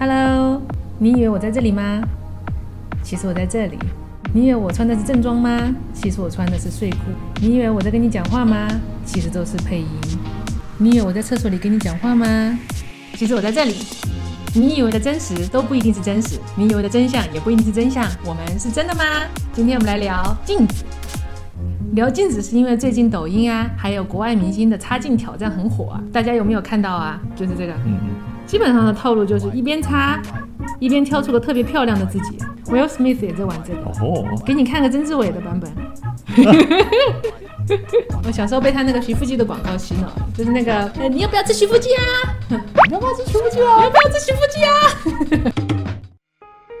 Hello，你以为我在这里吗？其实我在这里。你以为我穿的是正装吗？其实我穿的是睡裤。你以为我在跟你讲话吗？其实都是配音。你以为我在厕所里跟你讲话吗？其实我在这里。你以为的真实都不一定是真实，你以为的真相也不一定是真相。我们是真的吗？今天我们来聊镜子。聊镜子是因为最近抖音啊，还有国外明星的擦镜挑战很火啊，大家有没有看到啊？就是这个，嗯嗯，基本上的套路就是一边擦，一边挑出个特别漂亮的自己。Will Smith 也在玩这个，哦，给你看个曾志伟的版本。我小时候被他那个徐福记的广告洗脑，就是那个，你要不要吃徐福记啊？你要不要吃徐福记啊？你 要不要吃徐福记啊？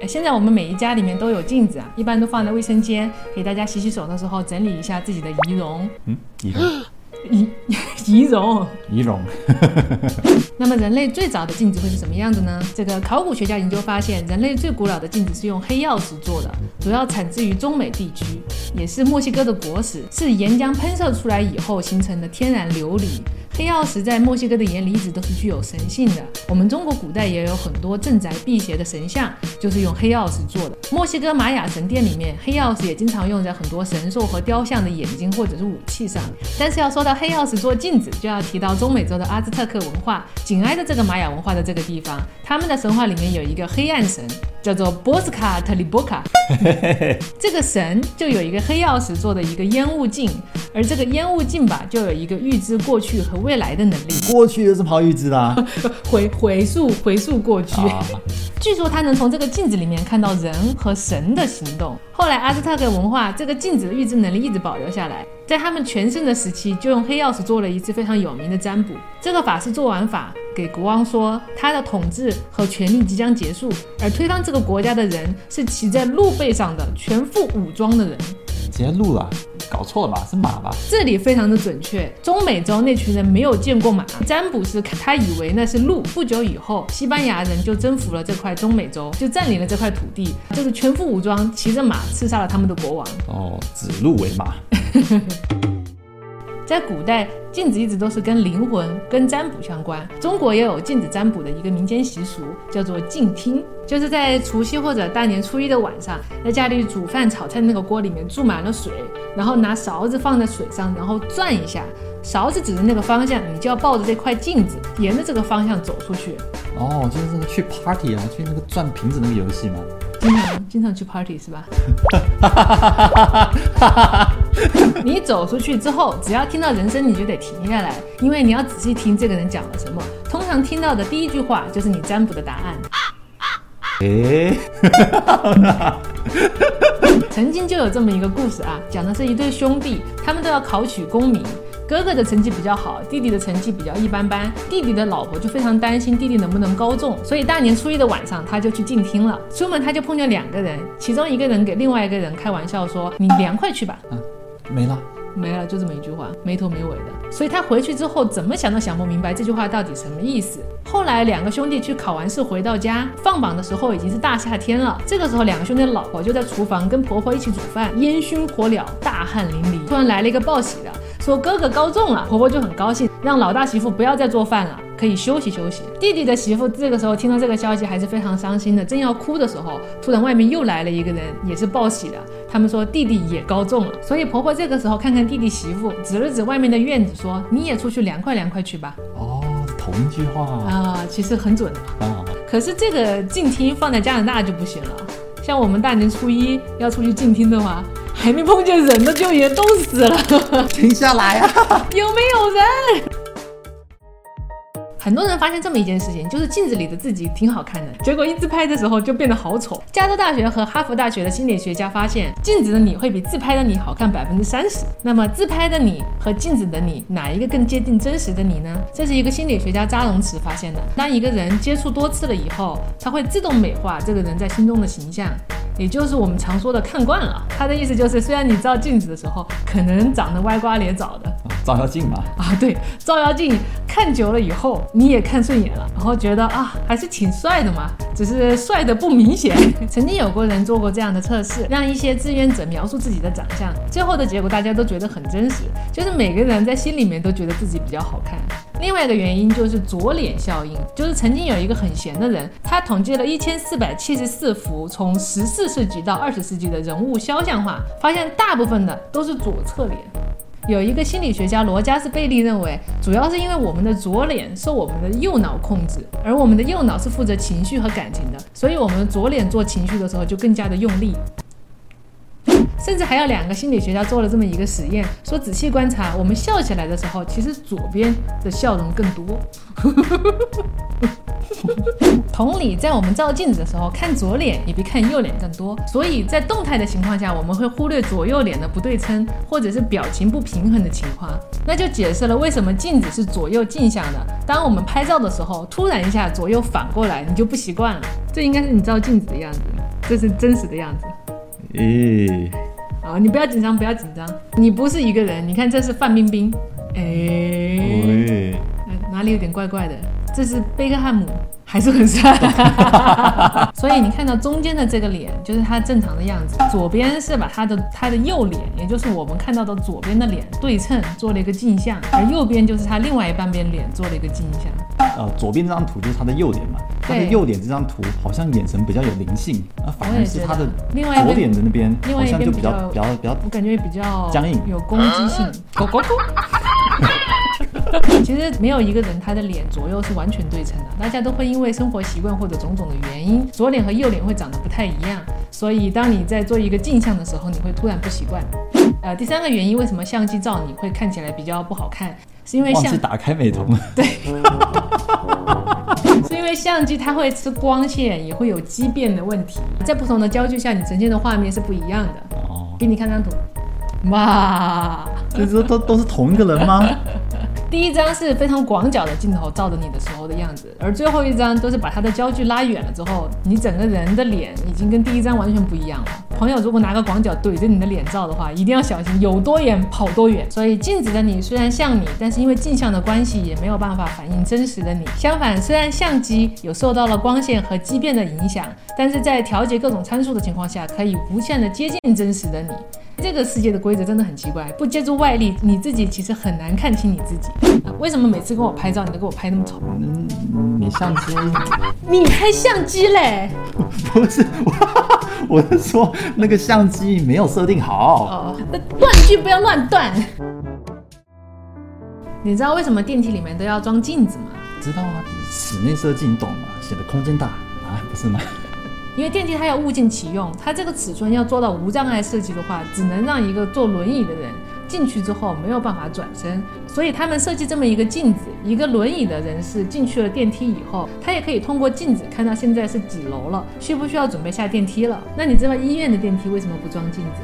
哎，现在我们每一家里面都有镜子啊，一般都放在卫生间，给大家洗洗手的时候整理一下自己的仪容。嗯，仪容，仪仪容，仪容。那么人类最早的镜子会是什么样子呢？这个考古学家研究发现，人类最古老的镜子是用黑曜石做的，主要产自于中美地区，也是墨西哥的国石，是岩浆喷射出来以后形成的天然琉璃。黑曜石在墨西哥的眼里一直都是具有神性的。我们中国古代也有很多镇宅辟邪的神像，就是用黑曜石做的。墨西哥玛雅神殿里面，黑曜石也经常用在很多神兽和雕像的眼睛或者是武器上。但是要说到黑曜石做镜子，就要提到中美洲的阿兹特克文化，紧挨着这个玛雅文化的这个地方，他们的神话里面有一个黑暗神。叫做波斯卡特里波卡，这个神就有一个黑曜石做的一个烟雾镜，而这个烟雾镜吧，就有一个预知过去和未来的能力。过去就是跑预知的？回回溯回溯过去。据说他能从这个镜子里面看到人和神的行动。后来阿兹特克文化这个镜子的预知能力一直保留下来，在他们全盛的时期，就用黑曜石做了一次非常有名的占卜。这个法是做完法。给国王说，他的统治和权力即将结束，而推翻这个国家的人是骑在鹿背上的全副武装的人。骑鹿了？搞错了吧？是马吧？这里非常的准确。中美洲那群人没有见过马，占卜师他以为那是鹿。不久以后，西班牙人就征服了这块中美洲，就占领了这块土地，就是全副武装，骑着马刺杀了他们的国王。哦，指鹿为马。在古代，镜子一直都是跟灵魂、跟占卜相关。中国也有镜子占卜的一个民间习俗，叫做镜听，就是在除夕或者大年初一的晚上，在家里煮饭炒菜的那个锅里面注满了水，然后拿勺子放在水上，然后转一下，勺子指着那个方向，你就要抱着这块镜子，沿着这个方向走出去。哦，就是那个去 party 啊，去那个转瓶子那个游戏吗？经常经常去 party 是吧？你走出去之后，只要听到人声，你就得停下来，因为你要仔细听这个人讲了什么。通常听到的第一句话就是你占卜的答案。诶，曾经就有这么一个故事啊，讲的是一对兄弟，他们都要考取功名。哥哥的成绩比较好，弟弟的成绩比较一般般。弟弟的老婆就非常担心弟弟能不能高中，所以大年初一的晚上他就去静听了。出门他就碰见两个人，其中一个人给另外一个人开玩笑说：“你凉快去吧。”嗯，没了，没了，就这么一句话，没头没尾的。所以他回去之后怎么想都想不明白这句话到底什么意思。后来两个兄弟去考完试回到家，放榜的时候已经是大夏天了。这个时候两个兄弟的老婆就在厨房跟婆婆一起煮饭，烟熏火燎，大汗淋漓。突然来了一个报喜的。说哥哥高中了，婆婆就很高兴，让老大媳妇不要再做饭了，可以休息休息。弟弟的媳妇这个时候听到这个消息还是非常伤心的，正要哭的时候，突然外面又来了一个人，也是报喜的。他们说弟弟也高中了，所以婆婆这个时候看看弟弟媳妇，指了指外面的院子，说你也出去凉快凉快去吧。哦，同一句话啊，其实很准啊。可是这个静听放在加拿大就不行了，像我们大年初一要出去静听的话。还没碰见人呢，就已经冻死了。停下来啊！有没有人？很多人发现这么一件事情，就是镜子里的自己挺好看的，结果一自拍的时候就变得好丑。加州大学和哈佛大学的心理学家发现，镜子的你会比自拍的你好看百分之三十。那么自拍的你和镜子的你，哪一个更接近真实的你呢？这是一个心理学家扎荣茨发现的。当一个人接触多次了以后，他会自动美化这个人在心中的形象。也就是我们常说的看惯了，他的意思就是，虽然你照镜子的时候可能长得歪瓜裂枣的，照妖镜嘛，啊对，照妖镜看久了以后你也看顺眼了，然后觉得啊还是挺帅的嘛，只是帅的不明显。曾经有过人做过这样的测试，让一些志愿者描述自己的长相，最后的结果大家都觉得很真实，就是每个人在心里面都觉得自己比较好看。另外一个原因就是左脸效应，就是曾经有一个很闲的人，他统计了一千四百七十四幅从十四世纪到二十世纪的人物肖像画，发现大部分的都是左侧脸。有一个心理学家罗加斯贝利认为，主要是因为我们的左脸受我们的右脑控制，而我们的右脑是负责情绪和感情的，所以我们左脸做情绪的时候就更加的用力。甚至还有两个心理学家做了这么一个实验，说仔细观察，我们笑起来的时候，其实左边的笑容更多。同理，在我们照镜子的时候，看左脸也比看右脸更多。所以在动态的情况下，我们会忽略左右脸的不对称，或者是表情不平衡的情况。那就解释了为什么镜子是左右镜像的。当我们拍照的时候，突然一下左右反过来，你就不习惯了。这应该是你照镜子的样子，这是真实的样子。咦，好，你不要紧张，不要紧张，你不是一个人。你看，这是范冰冰，哎，哪里有点怪怪的？这是贝克汉姆，还是很帅。所以你看到中间的这个脸，就是他正常的样子。左边是把他的他的右脸，也就是我们看到的左边的脸对称做了一个镜像，而右边就是他另外一半边脸做了一个镜像。呃，左边这张图就是他的右脸嘛，他的右脸这张图好像眼神比较有灵性，那反而是他的另外左脸的那边另外一好像就比较边比较比较比较我感觉比较僵硬有攻击性。狗狗狗。其实没有一个人他的脸左右是完全对称的，大家都会因为生活习惯或者种种的原因，左脸和右脸会长得不太一样。所以当你在做一个镜像的时候，你会突然不习惯。呃，第三个原因，为什么相机照你会看起来比较不好看，是因为相忘记打开美瞳了。是因为相机它会吃光线，也会有畸变的问题，在不同的焦距下，你呈现的画面是不一样的。哦，给你看张图，哇，这都都都是同一个人吗？第一张是非常广角的镜头照着你的时候的样子，而最后一张都是把它的焦距拉远了之后，你整个人的脸已经跟第一张完全不一样了。朋友如果拿个广角怼着你的脸照的话，一定要小心，有多远跑多远。所以镜子的你虽然像你，但是因为镜像的关系，也没有办法反映真实的你。相反，虽然相机有受到了光线和畸变的影响，但是在调节各种参数的情况下，可以无限的接近真实的你。这个世界的规则真的很奇怪，不借助外力，你自己其实很难看清你自己。啊为什么每次跟我拍照，你都给我拍那么丑？嗯，你相机你拍相机嘞？不是我，我是说那个相机没有设定好。哦，那断句不要乱断。你知道为什么电梯里面都要装镜子吗？知道啊，室内设计你懂吗？显得空间大啊，不是吗？因为电梯它要物尽其用，它这个尺寸要做到无障碍设计的话，只能让一个坐轮椅的人进去之后没有办法转身，所以他们设计这么一个镜子，一个轮椅的人士进去了电梯以后，他也可以通过镜子看到现在是几楼了，需不需要准备下电梯了。那你知道医院的电梯为什么不装镜子？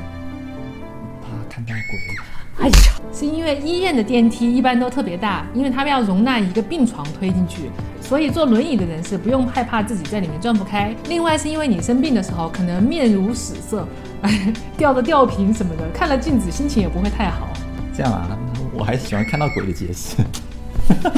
怕看到鬼。哎呀，是因为医院的电梯一般都特别大，因为他们要容纳一个病床推进去，所以坐轮椅的人士不用害怕自己在里面转不开。另外是因为你生病的时候可能面如死色，吊着吊瓶什么的，看了镜子心情也不会太好。这样啊，我还是喜欢看到鬼的解释。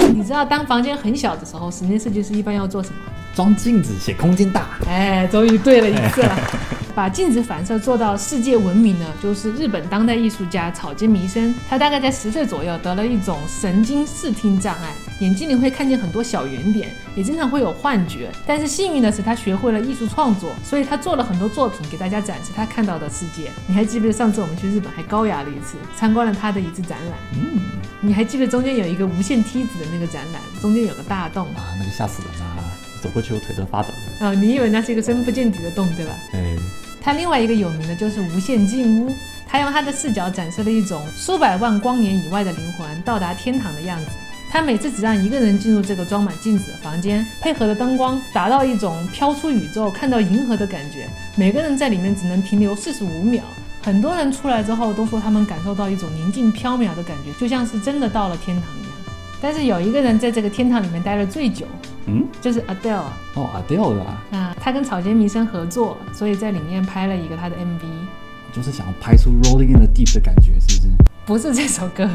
你知道当房间很小的时候，室内设计师一般要做什么？装镜子写空间大。哎，终于对了一次了。把镜子反射做到世界闻名呢，就是日本当代艺术家草间弥生。他大概在十岁左右得了一种神经视听障碍，眼睛里会看见很多小圆点，也经常会有幻觉。但是幸运的是，他学会了艺术创作，所以他做了很多作品给大家展示他看到的世界。你还记不记得上次我们去日本还高雅了一次，参观了他的一次展览？嗯你还记得中间有一个无限梯子的那个展览，中间有个大洞啊，那个吓死人啊！走过去我腿都发抖了。啊、你以为那是一个深不见底的洞对吧？哎，他另外一个有名的就是无限镜屋，他用他的视角展示了一种数百万光年以外的灵魂到达天堂的样子。他每次只让一个人进入这个装满镜子的房间，配合的灯光达到一种飘出宇宙、看到银河的感觉。每个人在里面只能停留四十五秒。很多人出来之后都说他们感受到一种宁静飘渺的感觉，就像是真的到了天堂一样。但是有一个人在这个天堂里面待了最久，嗯，就是 Adele 哦，Adele 的啊，啊，他跟草间弥生合作，所以在里面拍了一个他的 MV。就是想要拍出 Rolling in the Deep 的感觉，是不是？不是这首歌，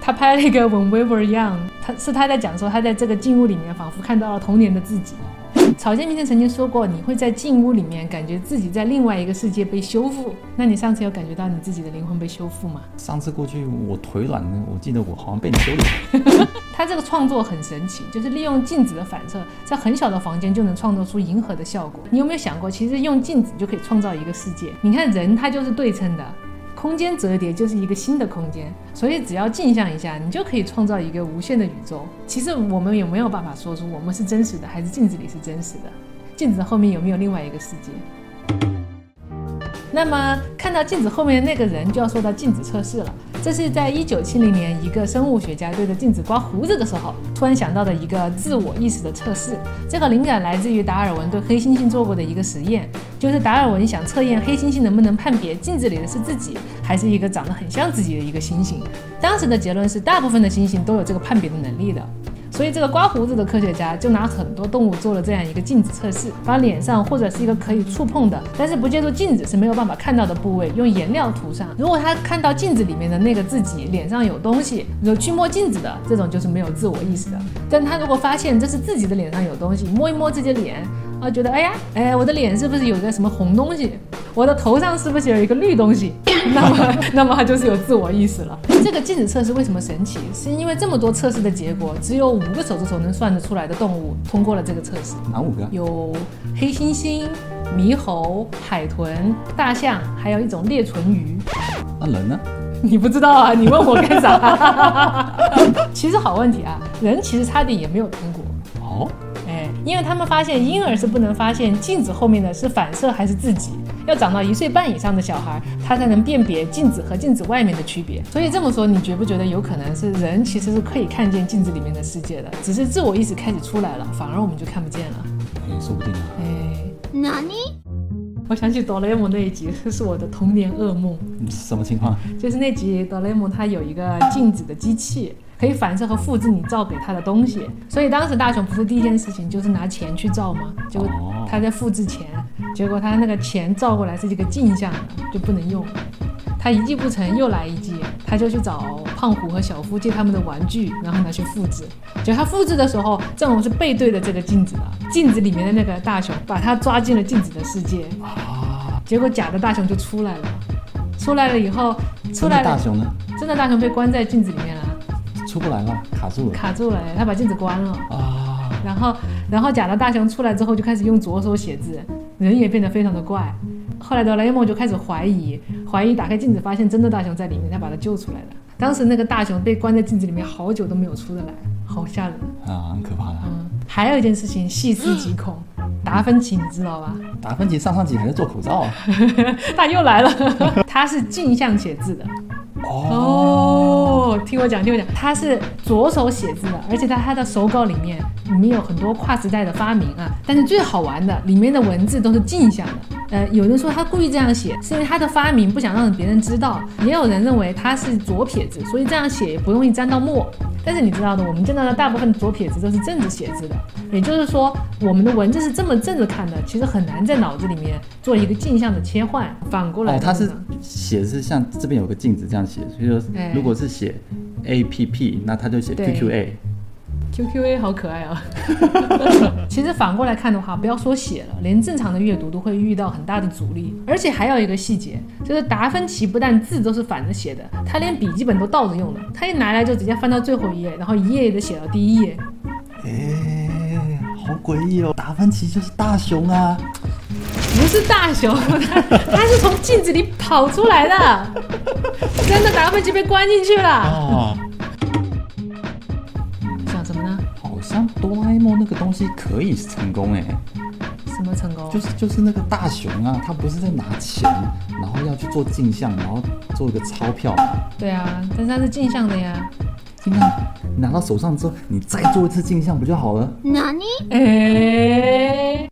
他拍了一个 When We Were Young，他是他在讲说他在这个静物里面仿佛看到了童年的自己。草间弥生曾经说过，你会在进屋里面感觉自己在另外一个世界被修复。那你上次有感觉到你自己的灵魂被修复吗？上次过去我腿软了，我记得我好像被你修理。他这个创作很神奇，就是利用镜子的反射，在很小的房间就能创造出银河的效果。你有没有想过，其实用镜子就可以创造一个世界？你看人，他就是对称的。空间折叠就是一个新的空间，所以只要镜像一下，你就可以创造一个无限的宇宙。其实我们也没有办法说出我们是真实的，还是镜子里是真实的？镜子后面有没有另外一个世界？那么看到镜子后面的那个人，就要说到镜子测试了。这是在一九七零年，一个生物学家对着镜子刮胡子的时候，突然想到的一个自我意识的测试。这个灵感来自于达尔文对黑猩猩做过的一个实验，就是达尔文想测验黑猩猩能不能判别镜子里的是自己，还是一个长得很像自己的一个猩猩。当时的结论是，大部分的猩猩都有这个判别的能力的。所以这个刮胡子的科学家就拿很多动物做了这样一个镜子测试，把脸上或者是一个可以触碰的，但是不借助镜子是没有办法看到的部位用颜料涂上。如果他看到镜子里面的那个自己脸上有东西，有去摸镜子的这种就是没有自我意识的。但他如果发现这是自己的脸上有东西，摸一摸自己的脸。啊，觉得哎呀，哎，我的脸是不是有个什么红东西？我的头上是不是有一个绿东西？那么，那么他就是有自我意识了。这个镜子测试为什么神奇？是因为这么多测试的结果，只有五个手指头能算得出来的动物通过了这个测试。哪五个？有黑猩猩、猕猴、海豚、大象，还有一种裂唇鱼。那人呢？你不知道啊？你问我干啥？其实好问题啊，人其实差点也没有通过。哦。因为他们发现婴儿是不能发现镜子后面的是反射还是自己，要长到一岁半以上的小孩，他才能辨别镜子和镜子外面的区别。所以这么说，你觉不觉得有可能是人其实是可以看见镜子里面的世界的，只是自我意识开始出来了，反而我们就看不见了？哎，说不定啊。哎，哪里？我想起哆啦 A 梦那一集，这是我的童年噩梦。什么情况？就是那集哆啦 A 梦它有一个镜子的机器。可以反射和复制你照给他的东西，所以当时大雄不是第一件事情就是拿钱去照吗？结果他在复制钱，结果他那个钱照过来是这个镜像的，就不能用。他一计不成又来一计，他就去找胖虎和小夫借他们的玩具，然后拿去复制。就他复制的时候，正好是背对着这个镜子的，镜子里面的那个大雄把他抓进了镜子的世界啊，结果假的大雄就出来了。出来了以后，出来大雄呢？真的大雄被关在镜子里面了。出不来了，卡住了，卡住了，他把镜子关了啊。然后，然后假的大雄出来之后就开始用左手写字，人也变得非常的怪。后来哆啦 A 梦就开始怀疑，怀疑打开镜子发现真的大雄在里面，他把他救出来了。当时那个大雄被关在镜子里面好久都没有出得来，好吓人啊，很可怕的。嗯，还有一件事情细思极恐，达芬奇你知道吧？达芬奇上上集还在做口罩啊，他又来了，他是镜像写字的。哦，听我讲，听我讲，他是左手写字的，而且在他的手稿里面，里面有很多跨时代的发明啊。但是最好玩的，里面的文字都是镜像的。呃，有人说他故意这样写，是因为他的发明不想让别人知道；也有人认为他是左撇子，所以这样写也不容易沾到墨。但是你知道的，我们见到的大部分左撇子都是正着写字的，也就是说，我们的文字是这么正着看的，其实很难在脑子里面做一个镜像的切换。反过来，哦，他是写是像这边有个镜子这样写，所以说如果是写 A P P，那他就写 Q Q A。Q Q A 好可爱啊！其实反过来看的话，不要说写了，连正常的阅读都会遇到很大的阻力。而且还有一个细节，就是达芬奇不但字都是反着写的，他连笔记本都倒着用的。他一拿来就直接翻到最后一页，然后一页一页的写到第一页。哎，好诡异哦！达芬奇就是大熊啊？不是大熊，他 他是从镜子里跑出来的，真的达芬奇被关进去了。哆啦 A 梦那个东西可以成功哎，什么成功？就是就是那个大雄啊，他不是在拿钱，然后要去做镜像，然后做一个钞票。对啊，但是它是镜像的呀。镜像拿到手上之后，你再做一次镜像不就好了？哪里？哎，